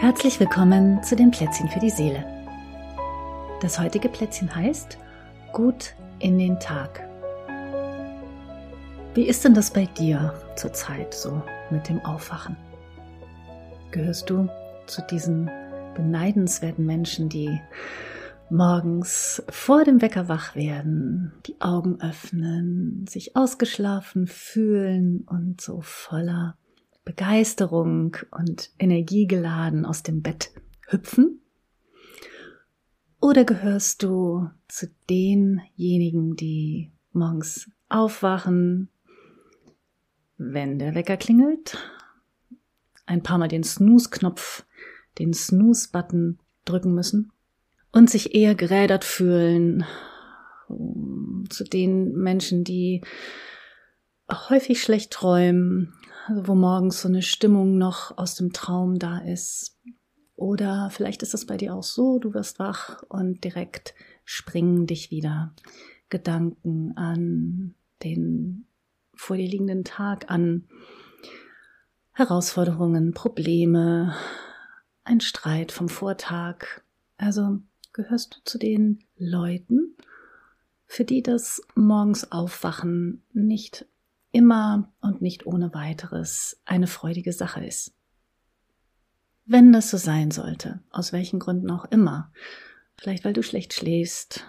Herzlich willkommen zu den Plätzchen für die Seele. Das heutige Plätzchen heißt Gut in den Tag. Wie ist denn das bei dir zurzeit so mit dem Aufwachen? Gehörst du zu diesen beneidenswerten Menschen, die morgens vor dem Wecker wach werden, die Augen öffnen, sich ausgeschlafen fühlen und so voller Begeisterung und energiegeladen aus dem Bett hüpfen? Oder gehörst du zu denjenigen, die morgens aufwachen, wenn der Wecker klingelt, ein paar Mal den Snooze-Knopf, den Snooze-Button drücken müssen und sich eher gerädert fühlen, zu den Menschen, die häufig schlecht träumen, wo morgens so eine Stimmung noch aus dem Traum da ist. Oder vielleicht ist es bei dir auch so, du wirst wach und direkt springen dich wieder Gedanken an den vor dir liegenden Tag an. Herausforderungen, Probleme, ein Streit vom Vortag. Also gehörst du zu den Leuten, für die das morgens Aufwachen nicht immer und nicht ohne weiteres eine freudige Sache ist. Wenn das so sein sollte, aus welchen Gründen auch immer, vielleicht weil du schlecht schläfst,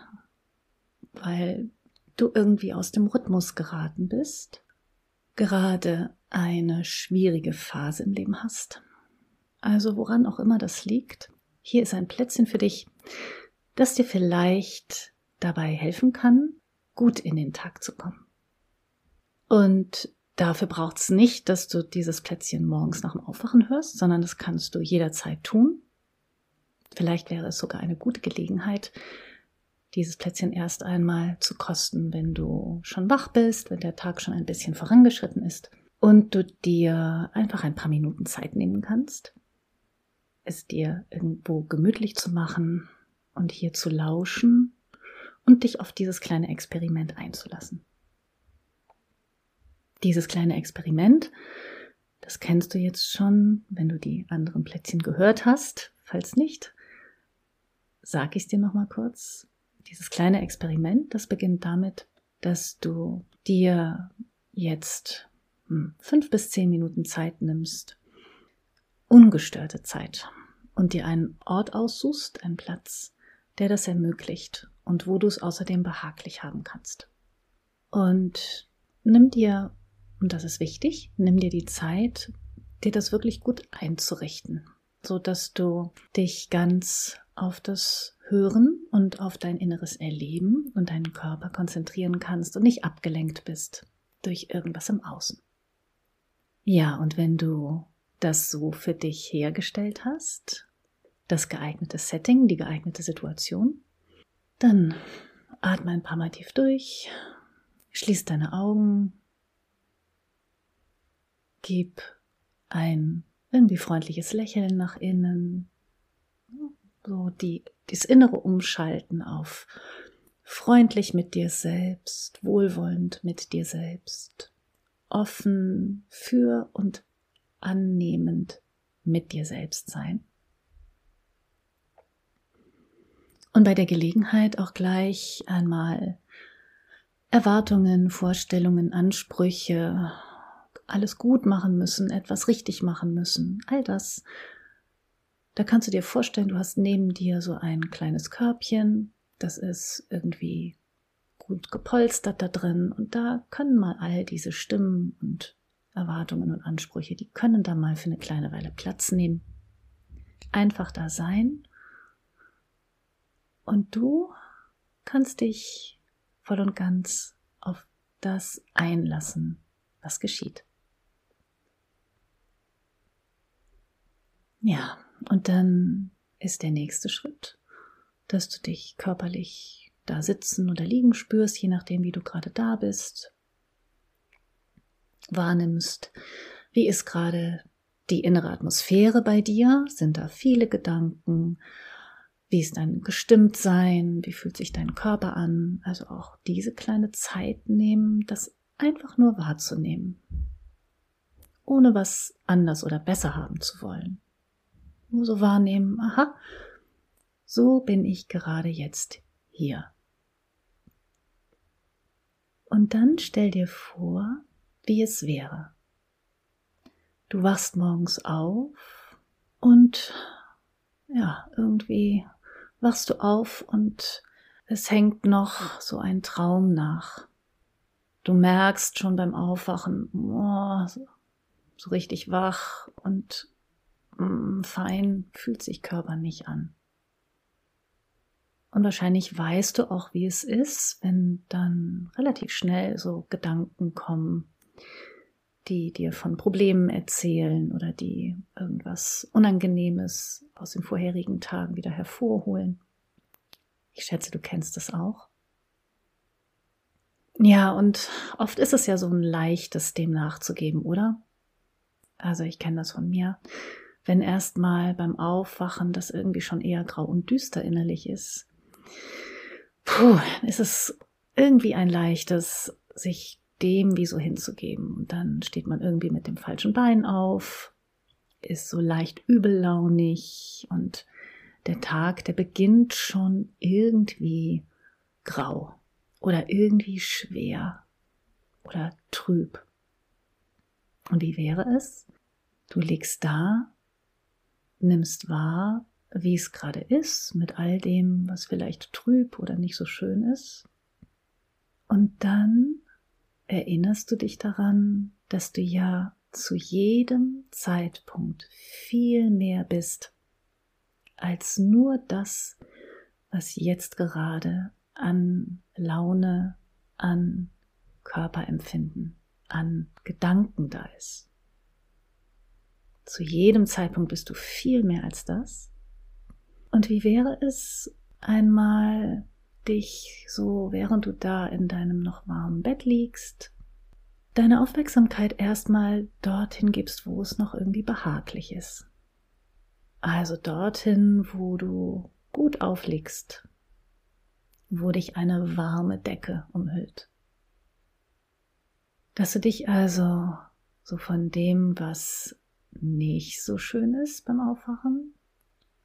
weil du irgendwie aus dem Rhythmus geraten bist, gerade eine schwierige Phase im Leben hast, also woran auch immer das liegt, hier ist ein Plätzchen für dich, das dir vielleicht dabei helfen kann, gut in den Tag zu kommen. Und dafür braucht es nicht, dass du dieses Plätzchen morgens nach dem Aufwachen hörst, sondern das kannst du jederzeit tun. Vielleicht wäre es sogar eine gute Gelegenheit, dieses Plätzchen erst einmal zu kosten, wenn du schon wach bist, wenn der Tag schon ein bisschen vorangeschritten ist und du dir einfach ein paar Minuten Zeit nehmen kannst, es dir irgendwo gemütlich zu machen und hier zu lauschen und dich auf dieses kleine Experiment einzulassen. Dieses kleine Experiment, das kennst du jetzt schon, wenn du die anderen Plätzchen gehört hast. Falls nicht, sag ich es dir nochmal kurz. Dieses kleine Experiment, das beginnt damit, dass du dir jetzt hm, fünf bis zehn Minuten Zeit nimmst, ungestörte Zeit, und dir einen Ort aussuchst, einen Platz, der das ermöglicht und wo du es außerdem behaglich haben kannst. Und nimm dir und das ist wichtig, nimm dir die Zeit, dir das wirklich gut einzurichten, so dass du dich ganz auf das Hören und auf dein inneres Erleben und deinen Körper konzentrieren kannst und nicht abgelenkt bist durch irgendwas im Außen. Ja, und wenn du das so für dich hergestellt hast, das geeignete Setting, die geeignete Situation, dann atme ein paar Mal tief durch, schließ deine Augen Gib ein irgendwie freundliches Lächeln nach innen, so die, das innere Umschalten auf freundlich mit dir selbst, wohlwollend mit dir selbst, offen für und annehmend mit dir selbst sein. Und bei der Gelegenheit auch gleich einmal Erwartungen, Vorstellungen, Ansprüche alles gut machen müssen, etwas richtig machen müssen, all das. Da kannst du dir vorstellen, du hast neben dir so ein kleines Körbchen, das ist irgendwie gut gepolstert da drin und da können mal all diese Stimmen und Erwartungen und Ansprüche, die können da mal für eine kleine Weile Platz nehmen. Einfach da sein und du kannst dich voll und ganz auf das einlassen, was geschieht. Ja, und dann ist der nächste Schritt, dass du dich körperlich da sitzen oder liegen spürst, je nachdem, wie du gerade da bist. Wahrnimmst, wie ist gerade die innere Atmosphäre bei dir? Sind da viele Gedanken? Wie ist dein Gestimmtsein? Wie fühlt sich dein Körper an? Also auch diese kleine Zeit nehmen, das einfach nur wahrzunehmen, ohne was anders oder besser haben zu wollen. Nur so wahrnehmen, aha, so bin ich gerade jetzt hier. Und dann stell dir vor, wie es wäre. Du wachst morgens auf und ja, irgendwie wachst du auf und es hängt noch so ein Traum nach. Du merkst schon beim Aufwachen, oh, so richtig wach und fein fühlt sich Körper nicht an. Und wahrscheinlich weißt du auch, wie es ist, wenn dann relativ schnell so Gedanken kommen, die dir von Problemen erzählen oder die irgendwas Unangenehmes aus den vorherigen Tagen wieder hervorholen. Ich schätze, du kennst es auch. Ja, und oft ist es ja so ein leichtes, dem nachzugeben, oder? Also ich kenne das von mir. Wenn erstmal beim Aufwachen das irgendwie schon eher grau und düster innerlich ist, puh, ist es irgendwie ein leichtes, sich dem wie so hinzugeben. Und dann steht man irgendwie mit dem falschen Bein auf, ist so leicht übellaunig und der Tag, der beginnt schon irgendwie grau oder irgendwie schwer oder trüb. Und wie wäre es? Du liegst da, nimmst wahr, wie es gerade ist, mit all dem, was vielleicht trüb oder nicht so schön ist. Und dann erinnerst du dich daran, dass du ja zu jedem Zeitpunkt viel mehr bist als nur das, was jetzt gerade an Laune, an Körperempfinden, an Gedanken da ist. Zu jedem Zeitpunkt bist du viel mehr als das. Und wie wäre es einmal dich so, während du da in deinem noch warmen Bett liegst, deine Aufmerksamkeit erstmal dorthin gibst, wo es noch irgendwie behaglich ist. Also dorthin, wo du gut aufliegst, wo dich eine warme Decke umhüllt. Dass du dich also so von dem, was nicht so schön ist beim Aufwachen,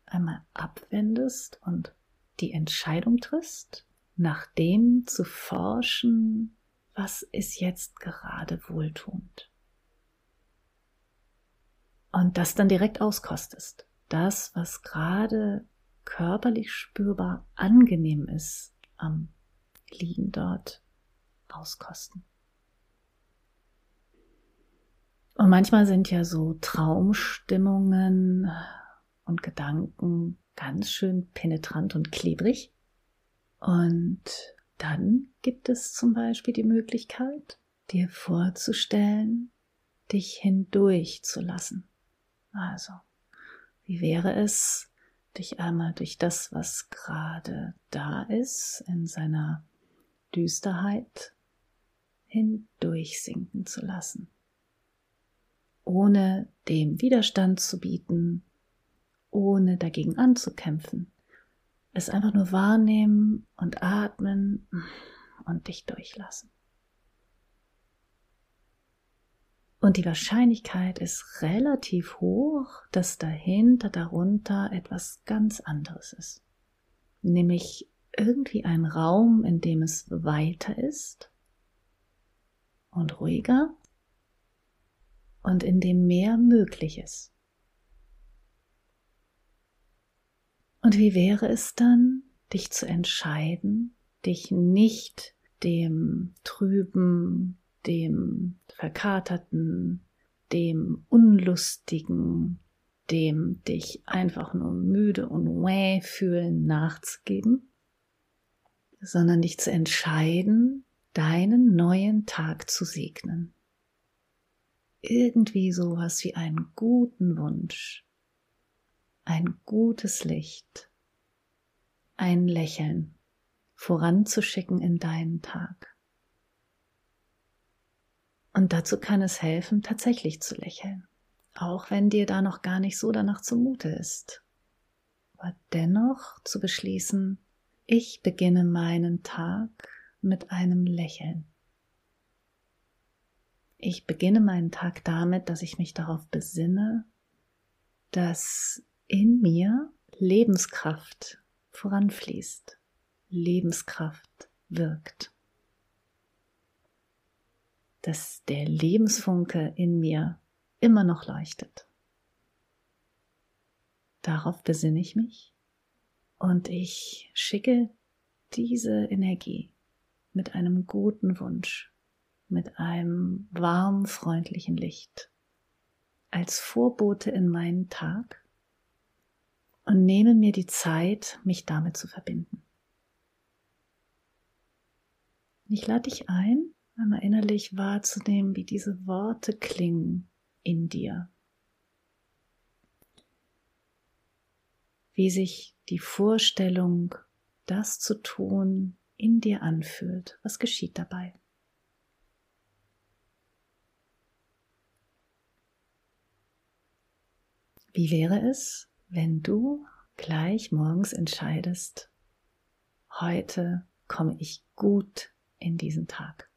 einmal abwendest und die Entscheidung triffst, nach dem zu forschen, was ist jetzt gerade wohltuend. Und das dann direkt auskostest das, was gerade körperlich spürbar angenehm ist, am Liegen dort auskosten. Und manchmal sind ja so Traumstimmungen und Gedanken ganz schön penetrant und klebrig. Und dann gibt es zum Beispiel die Möglichkeit, dir vorzustellen, dich hindurch zu lassen. Also wie wäre es, dich einmal durch das, was gerade da ist, in seiner Düsterheit hindurchsinken zu lassen, ohne dem Widerstand zu bieten, ohne dagegen anzukämpfen. Es einfach nur wahrnehmen und atmen und dich durchlassen. Und die Wahrscheinlichkeit ist relativ hoch, dass dahinter, darunter etwas ganz anderes ist. Nämlich irgendwie ein Raum, in dem es weiter ist und ruhiger und in dem mehr möglich ist. Und wie wäre es dann, dich zu entscheiden, dich nicht dem trüben, dem Verkaterten, dem Unlustigen, dem dich einfach nur müde und wäh fühlen nachzugeben, sondern dich zu entscheiden, deinen neuen Tag zu segnen. Irgendwie sowas wie einen guten Wunsch, ein gutes Licht, ein Lächeln voranzuschicken in deinen Tag. Und dazu kann es helfen, tatsächlich zu lächeln, auch wenn dir da noch gar nicht so danach zumute ist. Aber dennoch zu beschließen, ich beginne meinen Tag mit einem Lächeln. Ich beginne meinen Tag damit, dass ich mich darauf besinne, dass in mir Lebenskraft voranfließt, Lebenskraft wirkt. Dass der Lebensfunke in mir immer noch leuchtet. Darauf besinne ich mich und ich schicke diese Energie mit einem guten Wunsch, mit einem warm freundlichen Licht als Vorbote in meinen Tag und nehme mir die Zeit, mich damit zu verbinden. Ich lade dich ein, einmal innerlich wahrzunehmen, wie diese Worte klingen in dir. Wie sich die Vorstellung, das zu tun, in dir anfühlt. Was geschieht dabei? Wie wäre es, wenn du gleich morgens entscheidest, heute komme ich gut in diesen Tag.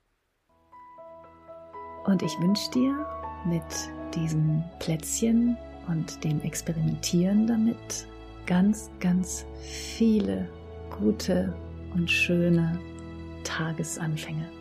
Und ich wünsche dir mit diesen Plätzchen und dem Experimentieren damit ganz, ganz viele gute und schöne Tagesanfänge.